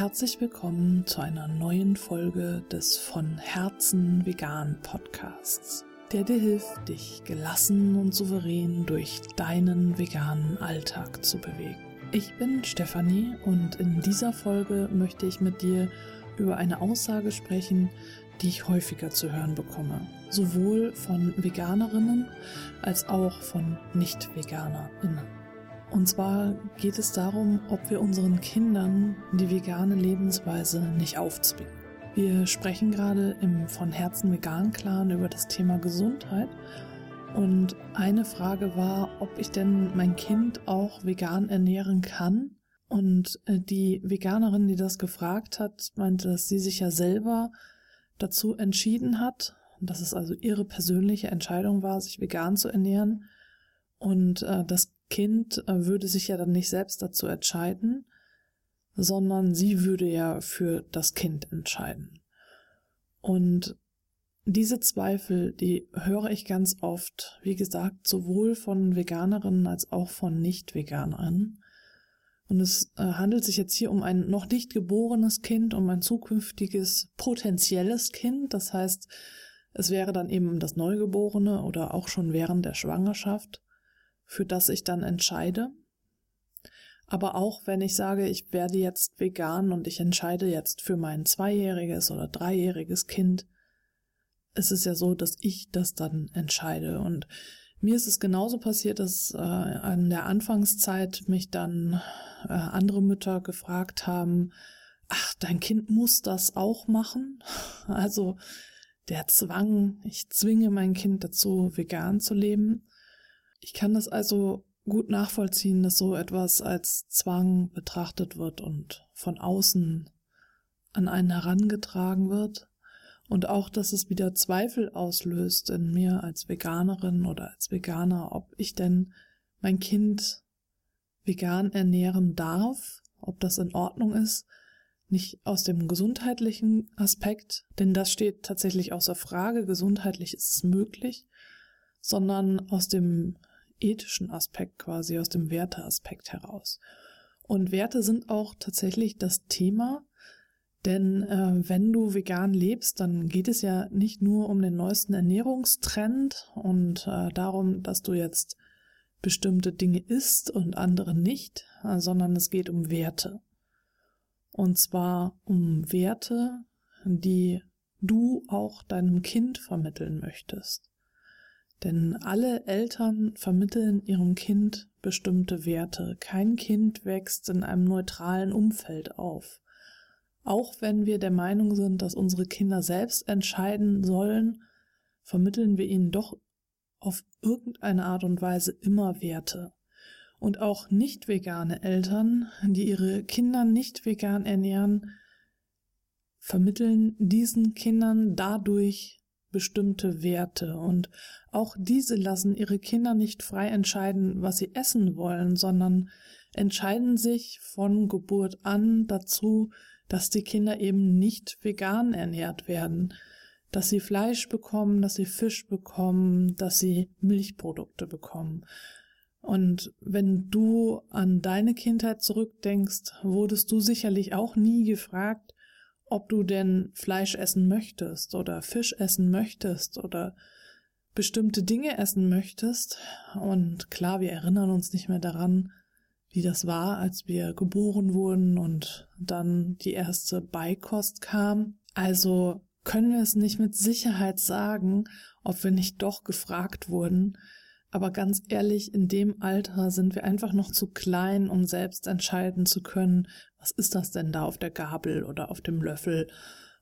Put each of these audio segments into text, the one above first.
Herzlich willkommen zu einer neuen Folge des von Herzen vegan Podcasts, der dir hilft, dich gelassen und souverän durch deinen veganen Alltag zu bewegen. Ich bin Stefanie und in dieser Folge möchte ich mit dir über eine Aussage sprechen, die ich häufiger zu hören bekomme, sowohl von Veganerinnen als auch von Nicht-Veganerinnen. Und zwar geht es darum, ob wir unseren Kindern die vegane Lebensweise nicht aufzwingen. Wir sprechen gerade im von Herzen vegan Clan über das Thema Gesundheit und eine Frage war, ob ich denn mein Kind auch vegan ernähren kann. Und äh, die Veganerin, die das gefragt hat, meinte, dass sie sich ja selber dazu entschieden hat, dass es also ihre persönliche Entscheidung war, sich vegan zu ernähren. Und äh, das Kind äh, würde sich ja dann nicht selbst dazu entscheiden, sondern sie würde ja für das Kind entscheiden. Und diese Zweifel, die höre ich ganz oft, wie gesagt, sowohl von Veganerinnen als auch von Nicht-Veganern. Und es äh, handelt sich jetzt hier um ein noch nicht geborenes Kind, um ein zukünftiges potenzielles Kind. Das heißt, es wäre dann eben das Neugeborene oder auch schon während der Schwangerschaft für das ich dann entscheide. Aber auch wenn ich sage, ich werde jetzt vegan und ich entscheide jetzt für mein zweijähriges oder dreijähriges Kind, ist es ja so, dass ich das dann entscheide. Und mir ist es genauso passiert, dass äh, an der Anfangszeit mich dann äh, andere Mütter gefragt haben, ach, dein Kind muss das auch machen. Also der Zwang, ich zwinge mein Kind dazu, vegan zu leben. Ich kann das also gut nachvollziehen, dass so etwas als Zwang betrachtet wird und von außen an einen herangetragen wird. Und auch, dass es wieder Zweifel auslöst in mir als Veganerin oder als Veganer, ob ich denn mein Kind vegan ernähren darf, ob das in Ordnung ist, nicht aus dem gesundheitlichen Aspekt, denn das steht tatsächlich außer Frage, gesundheitlich ist es möglich, sondern aus dem ethischen Aspekt quasi, aus dem Werteaspekt heraus. Und Werte sind auch tatsächlich das Thema, denn äh, wenn du vegan lebst, dann geht es ja nicht nur um den neuesten Ernährungstrend und äh, darum, dass du jetzt bestimmte Dinge isst und andere nicht, äh, sondern es geht um Werte. Und zwar um Werte, die du auch deinem Kind vermitteln möchtest. Denn alle Eltern vermitteln ihrem Kind bestimmte Werte. Kein Kind wächst in einem neutralen Umfeld auf. Auch wenn wir der Meinung sind, dass unsere Kinder selbst entscheiden sollen, vermitteln wir ihnen doch auf irgendeine Art und Weise immer Werte. Und auch nicht vegane Eltern, die ihre Kinder nicht vegan ernähren, vermitteln diesen Kindern dadurch bestimmte Werte und auch diese lassen ihre Kinder nicht frei entscheiden, was sie essen wollen, sondern entscheiden sich von Geburt an dazu, dass die Kinder eben nicht vegan ernährt werden, dass sie Fleisch bekommen, dass sie Fisch bekommen, dass sie Milchprodukte bekommen. Und wenn du an deine Kindheit zurückdenkst, wurdest du sicherlich auch nie gefragt, ob du denn Fleisch essen möchtest oder Fisch essen möchtest oder bestimmte Dinge essen möchtest. Und klar, wir erinnern uns nicht mehr daran, wie das war, als wir geboren wurden und dann die erste Beikost kam. Also können wir es nicht mit Sicherheit sagen, ob wir nicht doch gefragt wurden. Aber ganz ehrlich, in dem Alter sind wir einfach noch zu klein, um selbst entscheiden zu können, was ist das denn da auf der Gabel oder auf dem Löffel?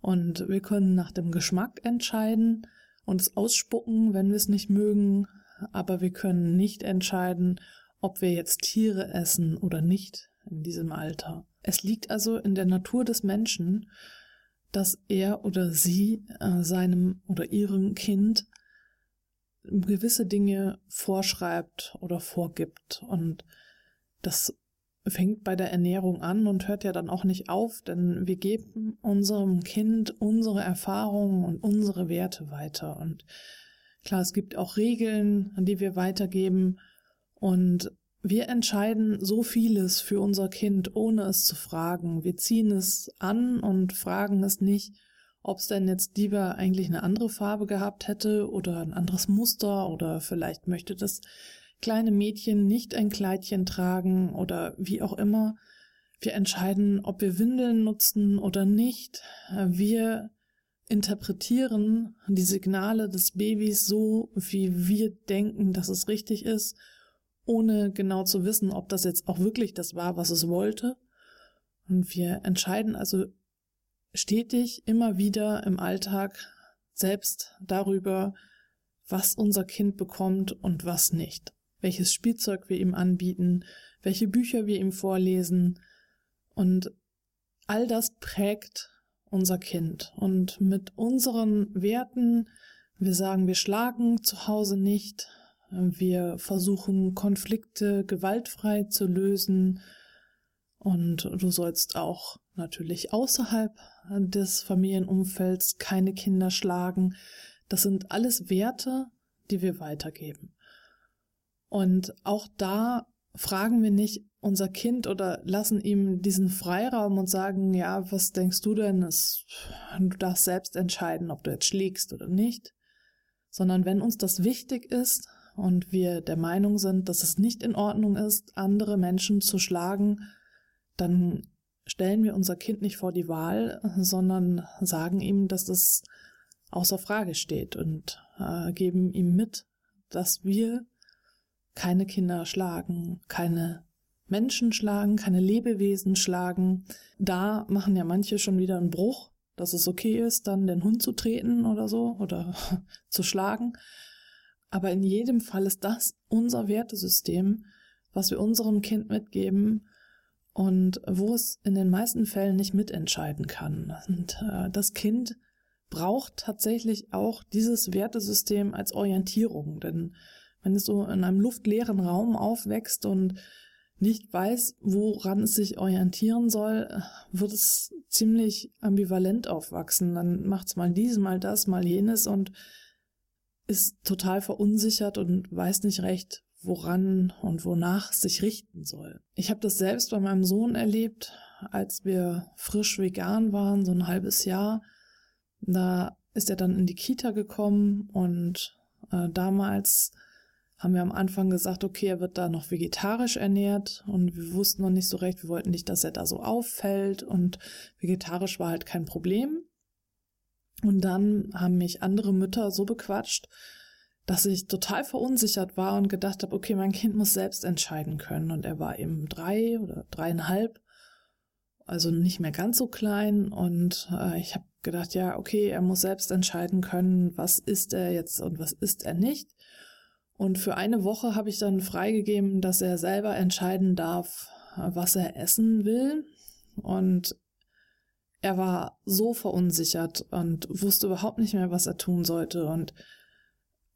Und wir können nach dem Geschmack entscheiden und es ausspucken, wenn wir es nicht mögen, aber wir können nicht entscheiden, ob wir jetzt Tiere essen oder nicht in diesem Alter. Es liegt also in der Natur des Menschen, dass er oder sie äh, seinem oder ihrem Kind gewisse Dinge vorschreibt oder vorgibt. Und das fängt bei der Ernährung an und hört ja dann auch nicht auf, denn wir geben unserem Kind unsere Erfahrungen und unsere Werte weiter. Und klar, es gibt auch Regeln, die wir weitergeben. Und wir entscheiden so vieles für unser Kind, ohne es zu fragen. Wir ziehen es an und fragen es nicht, ob es denn jetzt lieber eigentlich eine andere Farbe gehabt hätte oder ein anderes Muster oder vielleicht möchte das kleine Mädchen nicht ein Kleidchen tragen oder wie auch immer. Wir entscheiden, ob wir Windeln nutzen oder nicht. Wir interpretieren die Signale des Babys so, wie wir denken, dass es richtig ist ohne genau zu wissen, ob das jetzt auch wirklich das war, was es wollte. Und wir entscheiden also stetig immer wieder im Alltag selbst darüber, was unser Kind bekommt und was nicht, welches Spielzeug wir ihm anbieten, welche Bücher wir ihm vorlesen. Und all das prägt unser Kind. Und mit unseren Werten, wir sagen, wir schlagen zu Hause nicht, wir versuchen Konflikte gewaltfrei zu lösen und du sollst auch natürlich außerhalb des Familienumfelds keine Kinder schlagen. Das sind alles Werte, die wir weitergeben. Und auch da fragen wir nicht unser Kind oder lassen ihm diesen Freiraum und sagen, ja, was denkst du denn? du darfst selbst entscheiden, ob du jetzt schlägst oder nicht. Sondern wenn uns das wichtig ist, und wir der Meinung sind, dass es nicht in Ordnung ist, andere Menschen zu schlagen, dann stellen wir unser Kind nicht vor die Wahl, sondern sagen ihm, dass es außer Frage steht und äh, geben ihm mit, dass wir keine Kinder schlagen, keine Menschen schlagen, keine Lebewesen schlagen. Da machen ja manche schon wieder einen Bruch, dass es okay ist, dann den Hund zu treten oder so oder zu schlagen. Aber in jedem Fall ist das unser Wertesystem, was wir unserem Kind mitgeben und wo es in den meisten Fällen nicht mitentscheiden kann. Und äh, das Kind braucht tatsächlich auch dieses Wertesystem als Orientierung, denn wenn es so in einem luftleeren Raum aufwächst und nicht weiß, woran es sich orientieren soll, wird es ziemlich ambivalent aufwachsen. Dann macht es mal dies, mal das, mal jenes und ist total verunsichert und weiß nicht recht, woran und wonach sich richten soll. Ich habe das selbst bei meinem Sohn erlebt, als wir frisch vegan waren, so ein halbes Jahr. Da ist er dann in die Kita gekommen und äh, damals haben wir am Anfang gesagt, okay, er wird da noch vegetarisch ernährt und wir wussten noch nicht so recht, wir wollten nicht, dass er da so auffällt und vegetarisch war halt kein Problem. Und dann haben mich andere Mütter so bequatscht, dass ich total verunsichert war und gedacht habe, okay, mein Kind muss selbst entscheiden können. Und er war eben drei oder dreieinhalb, also nicht mehr ganz so klein. Und äh, ich habe gedacht, ja, okay, er muss selbst entscheiden können, was ist er jetzt und was ist er nicht. Und für eine Woche habe ich dann freigegeben, dass er selber entscheiden darf, was er essen will. Und er war so verunsichert und wusste überhaupt nicht mehr, was er tun sollte und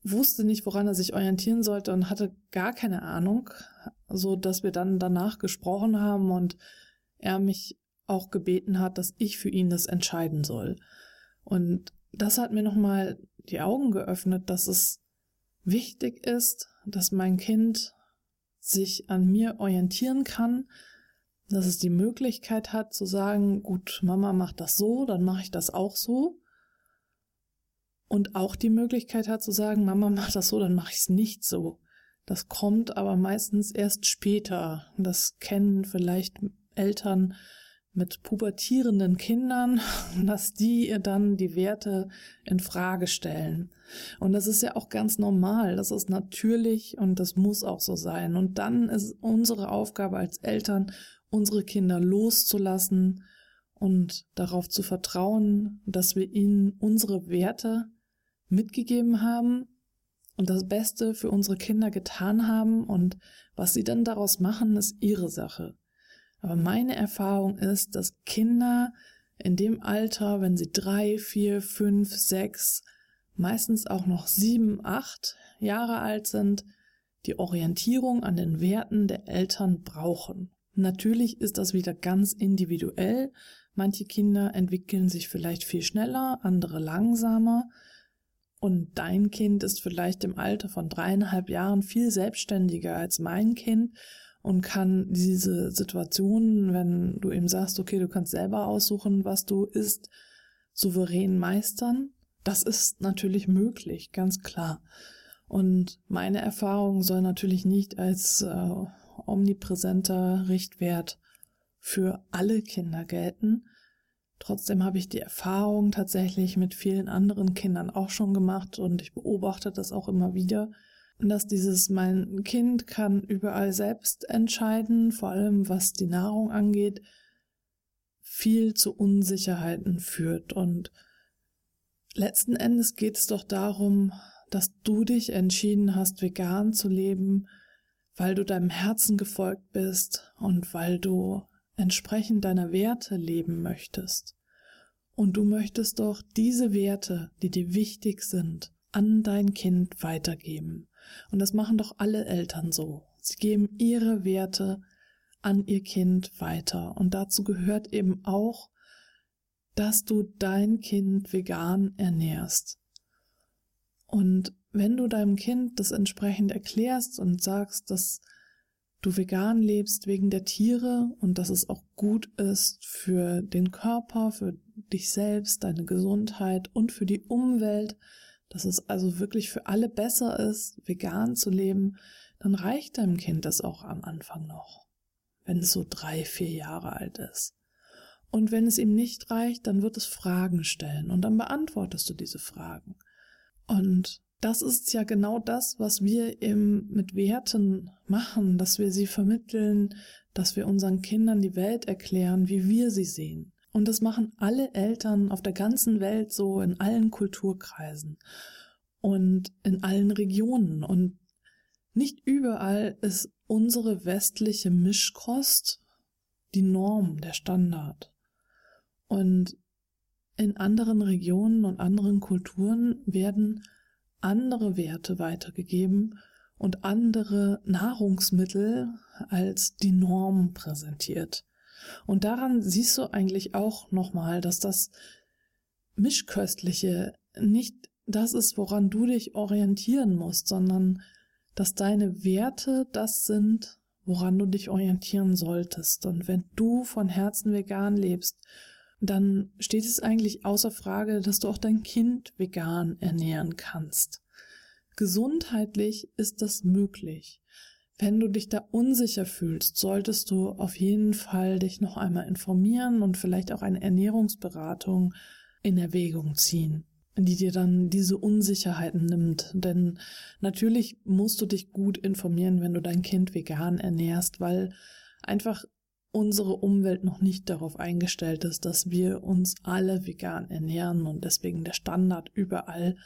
wusste nicht, woran er sich orientieren sollte und hatte gar keine Ahnung, so dass wir dann danach gesprochen haben und er mich auch gebeten hat, dass ich für ihn das entscheiden soll. Und das hat mir nochmal die Augen geöffnet, dass es wichtig ist, dass mein Kind sich an mir orientieren kann, dass es die Möglichkeit hat zu sagen, gut, Mama macht das so, dann mache ich das auch so. Und auch die Möglichkeit hat zu sagen, Mama macht das so, dann mache ich es nicht so. Das kommt aber meistens erst später. Das kennen vielleicht Eltern mit pubertierenden Kindern, dass die dann die Werte in Frage stellen. Und das ist ja auch ganz normal, das ist natürlich und das muss auch so sein. Und dann ist unsere Aufgabe als Eltern, unsere Kinder loszulassen und darauf zu vertrauen, dass wir ihnen unsere Werte mitgegeben haben und das Beste für unsere Kinder getan haben und was sie dann daraus machen, ist ihre Sache. Aber meine Erfahrung ist, dass Kinder in dem Alter, wenn sie drei, vier, fünf, sechs, meistens auch noch sieben, acht Jahre alt sind, die Orientierung an den Werten der Eltern brauchen. Natürlich ist das wieder ganz individuell. Manche Kinder entwickeln sich vielleicht viel schneller, andere langsamer. Und dein Kind ist vielleicht im Alter von dreieinhalb Jahren viel selbstständiger als mein Kind und kann diese Situation, wenn du ihm sagst, okay, du kannst selber aussuchen, was du isst, souverän meistern. Das ist natürlich möglich, ganz klar. Und meine Erfahrung soll natürlich nicht als äh, omnipräsenter Richtwert für alle Kinder gelten. Trotzdem habe ich die Erfahrung tatsächlich mit vielen anderen Kindern auch schon gemacht und ich beobachte das auch immer wieder, dass dieses mein Kind kann überall selbst entscheiden, vor allem was die Nahrung angeht, viel zu Unsicherheiten führt. Und letzten Endes geht es doch darum, dass du dich entschieden hast, vegan zu leben, weil du deinem Herzen gefolgt bist und weil du entsprechend deiner Werte leben möchtest. Und du möchtest doch diese Werte, die dir wichtig sind, an dein Kind weitergeben. Und das machen doch alle Eltern so. Sie geben ihre Werte an ihr Kind weiter. Und dazu gehört eben auch, dass du dein Kind vegan ernährst. Und wenn du deinem Kind das entsprechend erklärst und sagst, dass du vegan lebst wegen der Tiere und dass es auch gut ist für den Körper, für dich selbst, deine Gesundheit und für die Umwelt, dass es also wirklich für alle besser ist, vegan zu leben, dann reicht deinem Kind das auch am Anfang noch, wenn es so drei, vier Jahre alt ist. Und wenn es ihm nicht reicht, dann wird es Fragen stellen und dann beantwortest du diese Fragen. Und das ist ja genau das, was wir eben mit Werten machen, dass wir sie vermitteln, dass wir unseren Kindern die Welt erklären, wie wir sie sehen. Und das machen alle Eltern auf der ganzen Welt so in allen Kulturkreisen und in allen Regionen. Und nicht überall ist unsere westliche Mischkost die Norm, der Standard. Und in anderen Regionen und anderen Kulturen werden andere Werte weitergegeben und andere Nahrungsmittel als die Norm präsentiert. Und daran siehst du eigentlich auch nochmal, dass das Mischköstliche nicht das ist, woran du dich orientieren musst, sondern dass deine Werte das sind, woran du dich orientieren solltest. Und wenn du von Herzen vegan lebst, dann steht es eigentlich außer Frage, dass du auch dein Kind vegan ernähren kannst. Gesundheitlich ist das möglich. Wenn du dich da unsicher fühlst, solltest du auf jeden Fall dich noch einmal informieren und vielleicht auch eine Ernährungsberatung in Erwägung ziehen, die dir dann diese Unsicherheiten nimmt. Denn natürlich musst du dich gut informieren, wenn du dein Kind vegan ernährst, weil einfach unsere Umwelt noch nicht darauf eingestellt ist, dass wir uns alle vegan ernähren und deswegen der Standard überall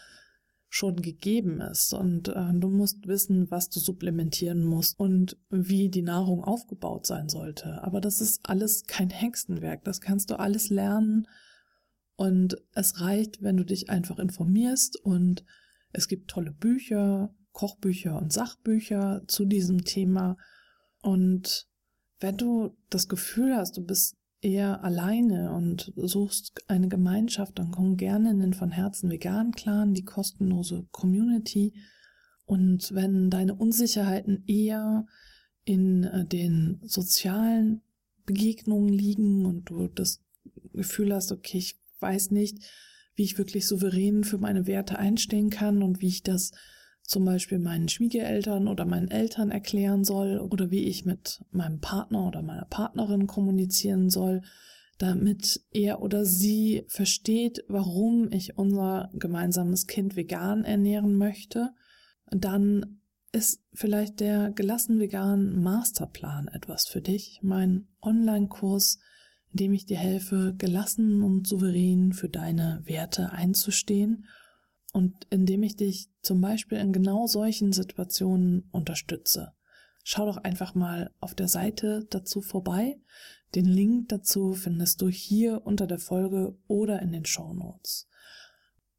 schon gegeben ist. Und äh, du musst wissen, was du supplementieren musst und wie die Nahrung aufgebaut sein sollte. Aber das ist alles kein Hexenwerk. Das kannst du alles lernen. Und es reicht, wenn du dich einfach informierst und es gibt tolle Bücher, Kochbücher und Sachbücher zu diesem Thema. Und wenn du das Gefühl hast, du bist eher alleine und suchst eine Gemeinschaft, dann komm gerne in den von Herzen vegan Clan, die kostenlose Community. Und wenn deine Unsicherheiten eher in äh, den sozialen Begegnungen liegen und du das Gefühl hast, okay, ich weiß nicht, wie ich wirklich souverän für meine Werte einstehen kann und wie ich das zum Beispiel meinen Schwiegereltern oder meinen Eltern erklären soll oder wie ich mit meinem Partner oder meiner Partnerin kommunizieren soll, damit er oder sie versteht, warum ich unser gemeinsames Kind vegan ernähren möchte, dann ist vielleicht der gelassen vegan Masterplan etwas für dich, mein Online-Kurs, in dem ich dir helfe, gelassen und souverän für deine Werte einzustehen und indem ich dich zum Beispiel in genau solchen Situationen unterstütze. Schau doch einfach mal auf der Seite dazu vorbei. Den Link dazu findest du hier unter der Folge oder in den Show Notes.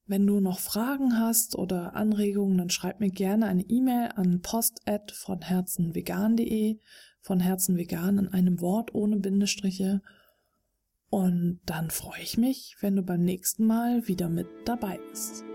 Wenn du noch Fragen hast oder Anregungen, dann schreib mir gerne eine E-Mail an post von herzenvegan.de, von Herzen vegan in einem Wort ohne Bindestriche. Und dann freue ich mich, wenn du beim nächsten Mal wieder mit dabei bist.